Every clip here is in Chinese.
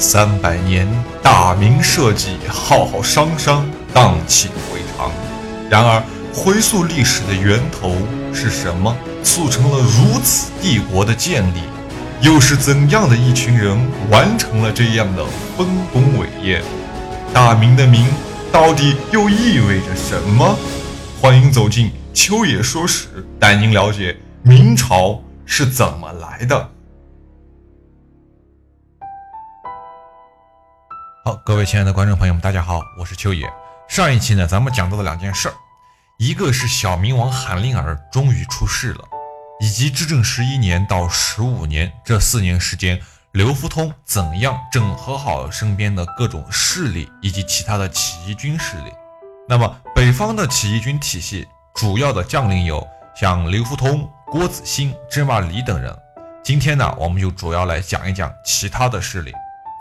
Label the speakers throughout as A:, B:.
A: 三百年，大明社稷浩浩汤汤，荡气回肠。然而，回溯历史的源头是什么，促成了如此帝国的建立？又是怎样的一群人完成了这样的丰功伟业？大明的“明”到底又意味着什么？欢迎走进秋野说史，带您了解明朝是怎么来的。各位亲爱的观众朋友们，大家好，我是秋野。上一期呢，咱们讲到了两件事儿，一个是小明王韩林儿终于出世了，以及至正十一年到十五年这四年时间，刘福通怎样整合好身边的各种势力以及其他的起义军势力。那么北方的起义军体系主要的将领有像刘福通、郭子兴、芝麻李等人。今天呢，我们就主要来讲一讲其他的势力，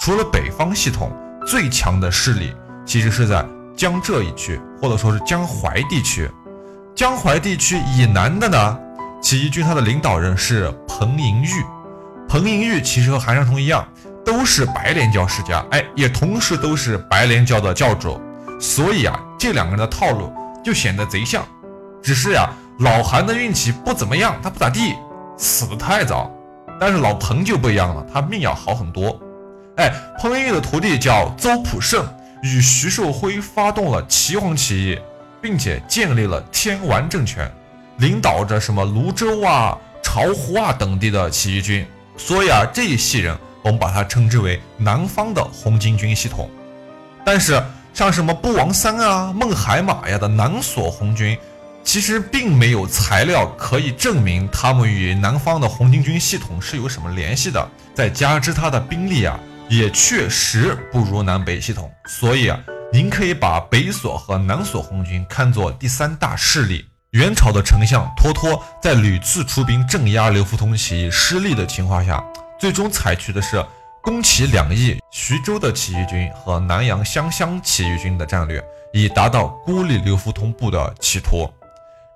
A: 除了北方系统。最强的势力其实是在江浙一区，或者说是江淮地区。江淮地区以南的呢，起义军它的领导人是彭莹玉。彭莹玉其实和韩尚通一样，都是白莲教世家，哎，也同时都是白莲教的教主。所以啊，这两个人的套路就显得贼像。只是呀，老韩的运气不怎么样，他不咋地，死得太早。但是老彭就不一样了，他命要好很多。哎，彭于晏的徒弟叫邹普胜，与徐寿辉发动了齐黄起义，并且建立了天完政权，领导着什么泸州啊、巢湖啊等地的起义军。所以啊，这一系人我们把它称之为南方的红巾军系统。但是像什么不王三啊、孟海马呀的南索红军，其实并没有材料可以证明他们与南方的红巾军系统是有什么联系的。再加之他的兵力啊。也确实不如南北系统，所以啊，您可以把北索和南索红军看作第三大势力。元朝的丞相脱脱在屡次出兵镇压刘福通起义失利的情况下，最终采取的是攻其两翼徐州的起义军和南阳湘乡起义军的战略，以达到孤立刘福通部的企图。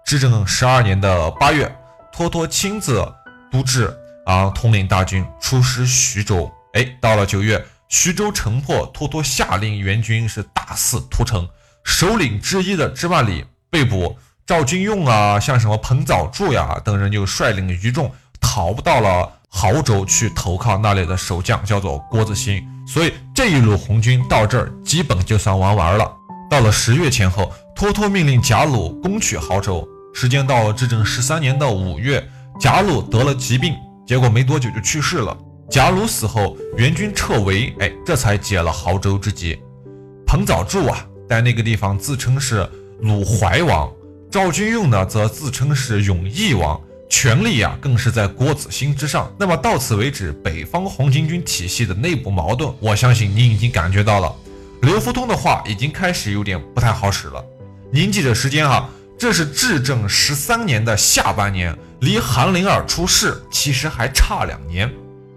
A: 至正十二年的八月，脱脱亲自督制啊，统领大军出师徐州。哎，到了九月，徐州城破，脱脱下令援军是大肆屠城。首领之一的芝麻李被捕，赵军用啊，像什么彭藻柱呀等人就率领余众逃到了亳州去投靠那里的守将，叫做郭子兴。所以这一路红军到这儿基本就算玩完了。到了十月前后，脱脱命令贾鲁攻取亳州。时间到了至正十三年的五月，贾鲁得了疾病，结果没多久就去世了。贾鲁死后，援军撤围，哎，这才解了濠州之急。彭藻柱啊，在那个地方自称是鲁怀王；赵军用呢，则自称是永义王，权力啊，更是在郭子兴之上。那么到此为止，北方红巾军体系的内部矛盾，我相信你已经感觉到了。刘福通的话已经开始有点不太好使了。您记着时间哈，这是至正十三年的下半年，离韩林儿出世其实还差两年。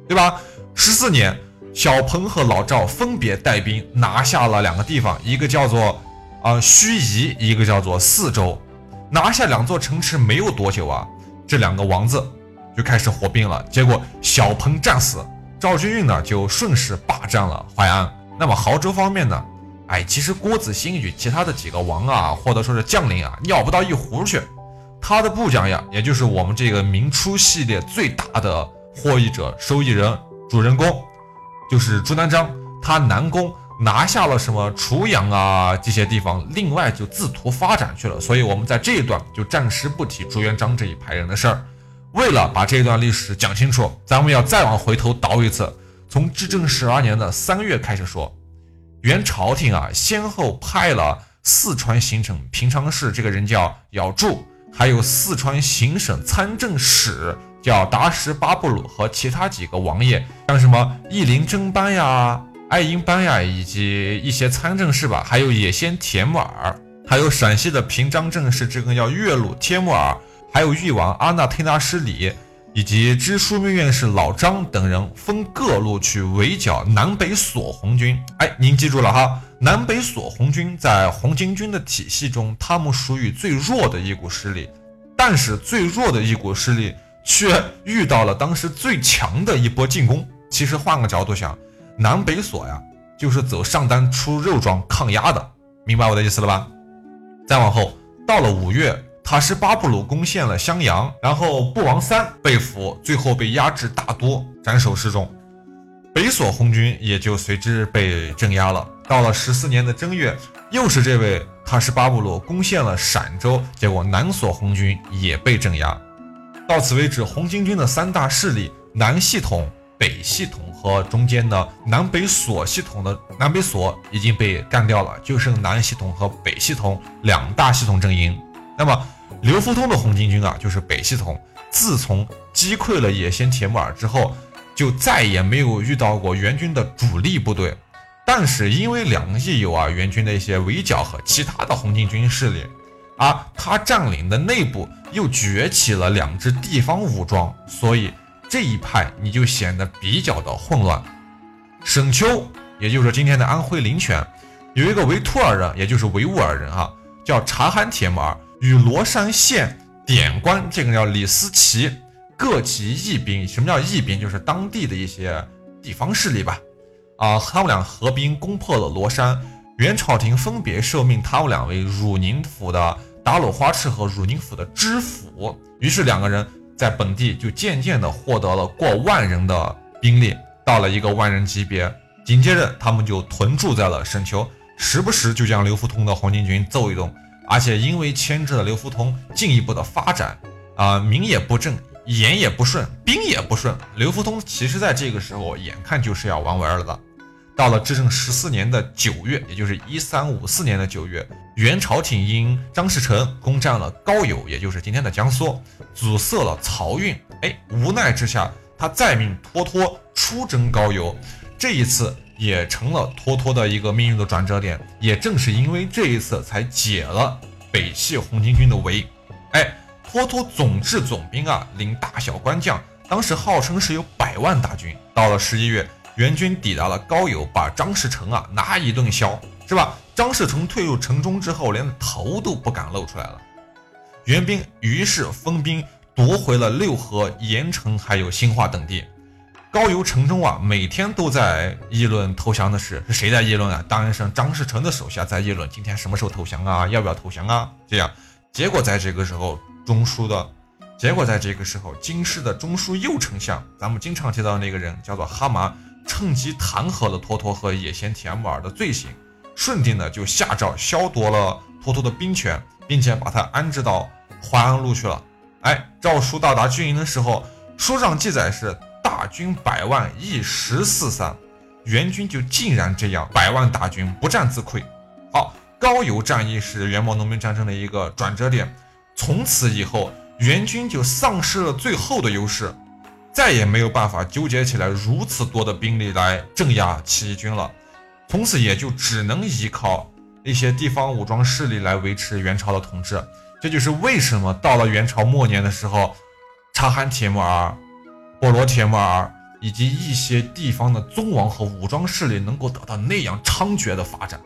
A: 对吧？十四年，小鹏和老赵分别带兵拿下了两个地方，一个叫做啊盱眙，一个叫做泗州。拿下两座城池没有多久啊，这两个王子就开始火并了。结果小鹏战死，赵君运呢就顺势霸占了淮安。那么亳州方面呢？哎，其实郭子兴与其他的几个王啊，或者说是将领啊，尿不到一壶去。他的部将呀，也就是我们这个明初系列最大的。获益者、受益人、主人公就是朱南章，他南宫拿下了什么滁阳啊这些地方，另外就自图发展去了。所以，我们在这一段就暂时不提朱元璋这一派人的事儿。为了把这一段历史讲清楚，咱们要再往回头倒一次，从至正十二年的三月开始说。元朝廷啊，先后派了四川行省平常侍这个人叫姚柱，还有四川行省参政使。叫达什巴布鲁和其他几个王爷，像什么义林真班呀、爱英班呀，以及一些参政事吧，还有野先铁木儿，还有陕西的平章政事这个叫岳鲁铁木儿，还有誉王阿那忒纳失里，以及知枢密院士老张等人，分各路去围剿南北索红军。哎，您记住了哈，南北索红军在红巾军的体系中，他们属于最弱的一股势力，但是最弱的一股势力。却遇到了当时最强的一波进攻。其实换个角度想，南北锁呀，就是走上单出肉装抗压的，明白我的意思了吧？再往后，到了五月，塔什巴布鲁攻陷了襄阳，然后布王三被俘，最后被压制大都，斩首示众，北锁红军也就随之被镇压了。到了十四年的正月，又是这位塔什巴布鲁攻陷了陕州，结果南锁红军也被镇压。到此为止，红巾军的三大势力南系统、北系统和中间的南北锁系统的南北锁已经被干掉了，就剩南系统和北系统两大系统阵营。那么刘福通的红巾军啊，就是北系统。自从击溃了野先铁木儿之后，就再也没有遇到过援军的主力部队。但是因为两翼有啊援军的一些围剿和其他的红巾军势力。而他占领的内部又崛起了两支地方武装，所以这一派你就显得比较的混乱。沈丘，也就是今天的安徽临泉，有一个维吾尔人，也就是维吾尔人啊，叫察罕铁木儿，与罗山县典官这个叫李思齐各起义兵。什么叫义兵？就是当地的一些地方势力吧。啊，他们俩合兵攻破了罗山。元朝廷分别受命他们两为汝宁府的达鲁花赤和汝宁府的知府，于是两个人在本地就渐渐的获得了过万人的兵力，到了一个万人级别。紧接着，他们就屯驻在了沈丘，时不时就将刘福通的黄巾军揍一顿。而且因为牵制了刘福通进一步的发展，啊，名也不正，言也不顺，兵也不顺。刘福通其实在这个时候，眼看就是要完完了的。到了至正十四年的九月，也就是一三五四年的九月，元朝廷因张士诚攻占了高邮，也就是今天的江苏，阻塞了漕运。哎，无奈之下，他再命托托出征高邮。这一次也成了托托的一个命运的转折点。也正是因为这一次，才解了北系红巾军的围。哎，托托总制总兵啊，领大小官将，当时号称是有百万大军。到了十一月。援军抵达了高邮，把张士诚啊拿一顿削，是吧？张士诚退入城中之后，连头都不敢露出来了。援兵于是分兵夺回了六合、盐城还有兴化等地。高邮城中啊，每天都在议论投降的事，是谁在议论啊？当然是张士诚的手下在议论，今天什么时候投降啊？要不要投降啊？这样，结果在这个时候，中书的，结果在这个时候，京师的中书右丞相，咱们经常提到那个人叫做哈麻。趁机弹劾了托托和野先田木儿的罪行，顺定呢就下诏削夺了托托的兵权，并且把他安置到淮安路去了。哎，诏书到达军营的时候，书上记载是大军百万，一十四散，援军就竟然这样百万大军不战自溃。好，高邮战役是元末农民战争的一个转折点，从此以后援军就丧失了最后的优势。再也没有办法纠结起来如此多的兵力来镇压起义军了，从此也就只能依靠一些地方武装势力来维持元朝的统治。这就是为什么到了元朝末年的时候，察罕铁木儿、波罗铁木儿以及一些地方的宗王和武装势力能够得到那样猖獗的发展，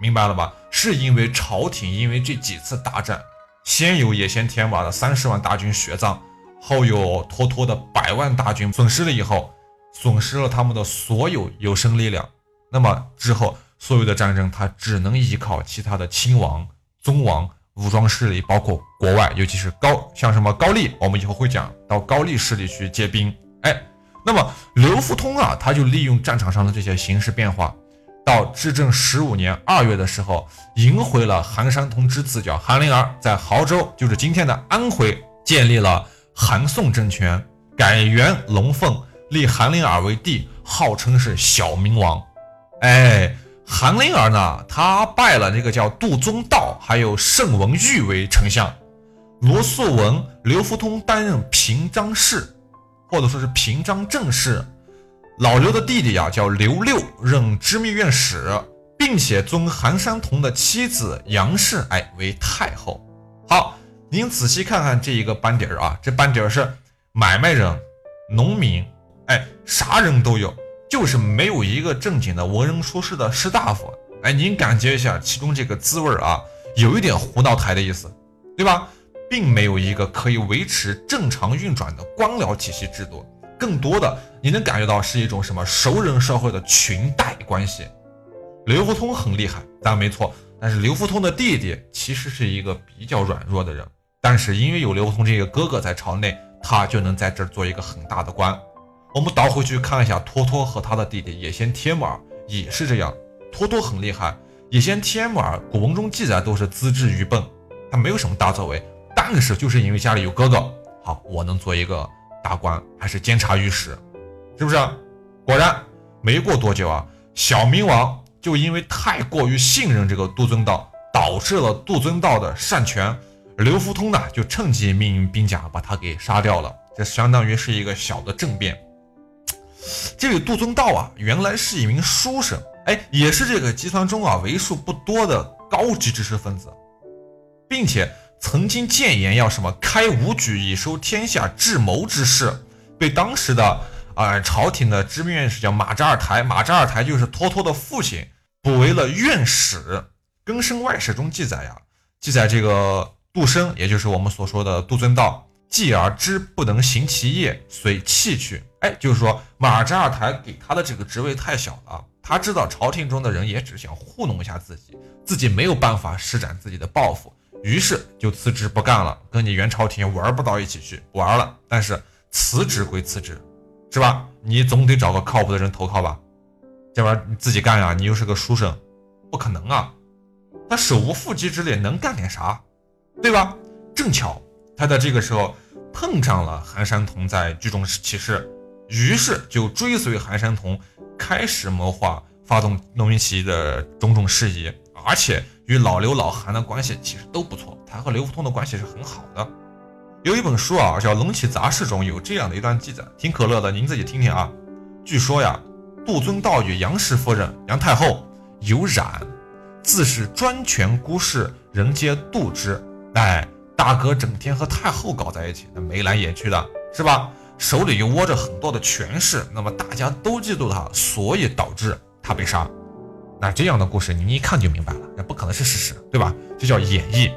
A: 明白了吧？是因为朝廷因为这几次大战，先有野先铁马的三十万大军血葬。后有托托的百万大军损失了以后，损失了他们的所有有生力量。那么之后所有的战争，他只能依靠其他的亲王、宗王武装势力，包括国外，尤其是高，像什么高丽，我们以后会讲到高丽势力去借兵。哎，那么刘福通啊，他就利用战场上的这些形势变化，到至正十五年二月的时候，迎回了韩山童之子叫韩林儿，在亳州，就是今天的安徽，建立了。韩宋政权改元龙凤，立韩林儿为帝，号称是小明王。哎，韩林儿呢，他拜了这个叫杜宗道，还有盛文玉为丞相，罗素文、刘福通担任平章事，或者说是平章政事。老刘的弟弟啊，叫刘六，任知密院使，并且尊韩山童的妻子杨氏哎为太后。好。您仔细看看这一个班底儿啊，这班底儿是买卖人、农民，哎，啥人都有，就是没有一个正经的文人书士的士大夫。哎，您感觉一下其中这个滋味儿啊，有一点胡闹台的意思，对吧？并没有一个可以维持正常运转的官僚体系制度，更多的你能感觉到是一种什么熟人社会的裙带关系。刘福通很厉害，但没错。但是刘福通的弟弟其实是一个比较软弱的人，但是因为有刘福通这个哥哥在朝内，他就能在这儿做一个很大的官。我们倒回去看一下，托托和他的弟弟野先帖木儿也是这样。托托很厉害，野先帖木儿古文中记载都是资质愚笨，他没有什么大作为，但是就是因为家里有哥哥，好，我能做一个大官，还是监察御史，是不是？果然没过多久啊，小明王。就因为太过于信任这个杜遵道，导致了杜遵道的擅权，刘福通呢就趁机命令兵甲把他给杀掉了。这相当于是一个小的政变。这位杜遵道啊，原来是一名书生，哎，也是这个集团中啊为数不多的高级知识分子，并且曾经谏言要什么开武举以收天下智谋之士，被当时的啊朝廷的知名院士叫马扎尔台，马扎尔台就是托托的父亲。补为了院使，《更生外史》中记载呀，记载这个杜生，也就是我们所说的杜遵道，继而知不能行其业，遂弃去。哎，就是说马扎尔台给他的这个职位太小了，他知道朝廷中的人也只想糊弄一下自己，自己没有办法施展自己的抱负，于是就辞职不干了，跟你元朝廷玩不到一起去，不玩了。但是辞职归辞职，是吧？你总得找个靠谱的人投靠吧。这玩意儿你自己干呀？你又是个书生，不可能啊！他手无缚鸡之力，能干点啥？对吧？正巧他在这个时候碰上了韩山童在聚众起事，于是就追随韩山童，开始谋划发动农民起义的种种事宜。而且与老刘、老韩的关系其实都不错，他和刘福通的关系是很好的。有一本书啊，叫《龙起杂事》中有这样的一段记载，挺可乐的，您自己听听啊。据说呀。杜遵道与杨氏夫人杨太后有染，自是专权孤事，人皆妒之。哎，大哥整天和太后搞在一起，那眉来眼去的，是吧？手里又握着很多的权势，那么大家都嫉妒他，所以导致他被杀。那这样的故事，你一看就明白了，那不可能是事实，对吧？这叫演绎。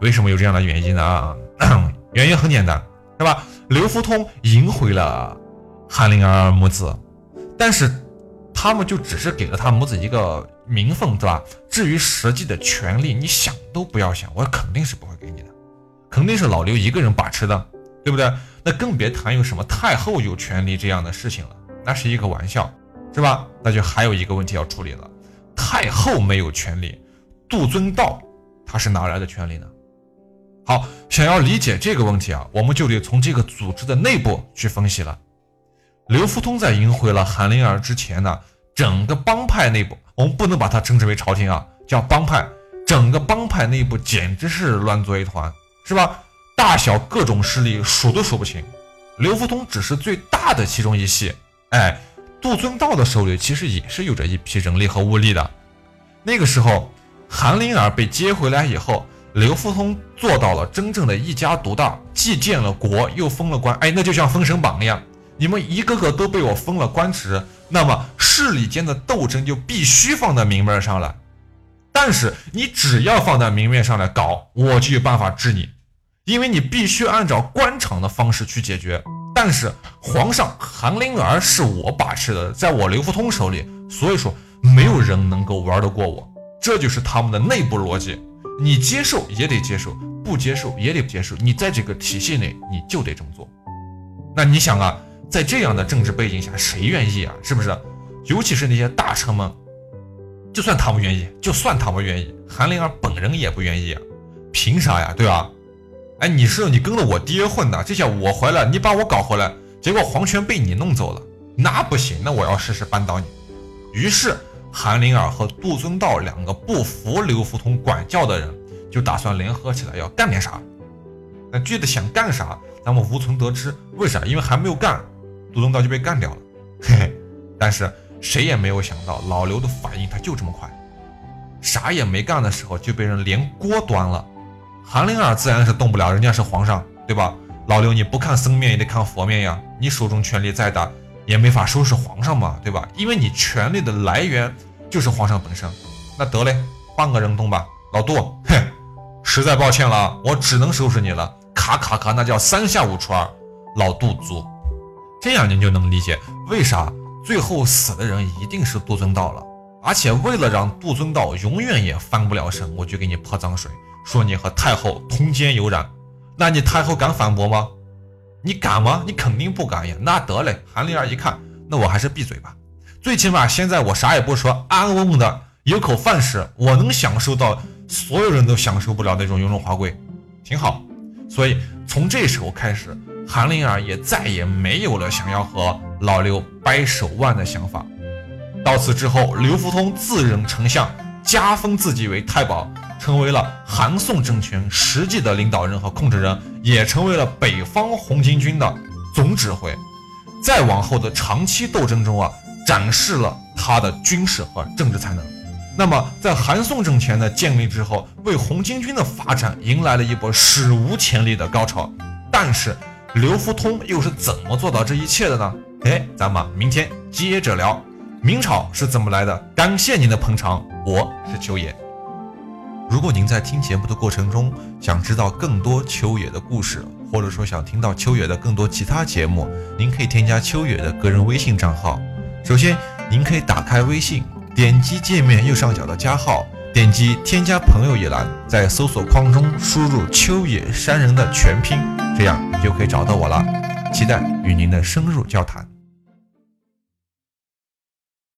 A: 为什么有这样的原因呢？啊，原因很简单，是吧？刘福通赢回了韩灵儿母子。但是，他们就只是给了他母子一个名分，对吧？至于实际的权利，你想都不要想，我肯定是不会给你的，肯定是老刘一个人把持的，对不对？那更别谈有什么太后有权利这样的事情了，那是一个玩笑，是吧？那就还有一个问题要处理了，太后没有权利，杜遵道他是哪来的权利呢？好，想要理解这个问题啊，我们就得从这个组织的内部去分析了。刘福通在赢回了韩灵儿之前呢，整个帮派内部，我们不能把它称之为朝廷啊，叫帮派。整个帮派内部简直是乱作一团，是吧？大小各种势力数都数不清。刘福通只是最大的其中一系。哎，杜遵道的手里其实也是有着一批人力和物力的。那个时候，韩灵儿被接回来以后，刘福通做到了真正的一家独大，既建了国，又封了官。哎，那就像封神榜一样。你们一个个都被我封了官职，那么势力间的斗争就必须放在明面上来。但是你只要放在明面上来搞，我就有办法治你，因为你必须按照官场的方式去解决。但是皇上韩灵儿是我把持的，在我刘福通手里，所以说没有人能够玩得过我，这就是他们的内部逻辑。你接受也得接受，不接受也得接受。你在这个体系内，你就得这么做。那你想啊？在这样的政治背景下，谁愿意啊？是不是？尤其是那些大臣们，就算他们愿意，就算他们愿意，韩灵儿本人也不愿意！凭啥呀？对吧？哎，你是你跟着我爹混的，这下我回来，你把我搞回来，结果皇权被你弄走了，那不行，那我要试试扳倒你。于是，韩灵儿和杜遵道两个不服刘福通管教的人，就打算联合起来要干点啥。那具体想干啥，咱们无从得知。为啥？因为还没有干。杜宗道就被干掉了，嘿嘿，但是谁也没有想到老刘的反应他就这么快，啥也没干的时候就被人连锅端了。韩灵儿自然是动不了，人家是皇上，对吧？老刘你不看僧面也得看佛面呀，你手中权力再大也没法收拾皇上嘛，对吧？因为你权力的来源就是皇上本身。那得嘞，换个人动吧，老杜，哼，实在抱歉了，我只能收拾你了。咔咔咔，那叫三下五除二，老杜足。这样您就能理解为啥最后死的人一定是杜尊道了。而且为了让杜尊道永远也翻不了身，我就给你泼脏水，说你和太后通奸有染。那你太后敢反驳吗？你敢吗？你肯定不敢呀。那得嘞，韩灵儿一看，那我还是闭嘴吧。最起码现在我啥也不说，安安稳稳的有口饭吃，我能享受到所有人都享受不了那种雍容华贵，挺好。所以从这时候开始，韩灵儿也再也没有了想要和老刘掰手腕的想法。到此之后，刘福通自任丞相，加封自己为太保，成为了韩宋政权实际的领导人和控制人，也成为了北方红巾军的总指挥。再往后的长期斗争中啊，展示了他的军事和政治才能。那么，在韩宋政权的建立之后，为红巾军的发展迎来了一波史无前例的高潮。但是，刘福通又是怎么做到这一切的呢？哎，咱们明天接着聊。明朝是怎么来的？感谢您的捧场，我是秋野。如果您在听节目的过程中想知道更多秋野的故事，或者说想听到秋野的更多其他节目，您可以添加秋野的个人微信账号。首先，您可以打开微信，点击界面右上角的加号，点击添加朋友一栏，在搜索框中输入秋野山人的全拼，这样你就可以找到我了。期待与您的深入交谈。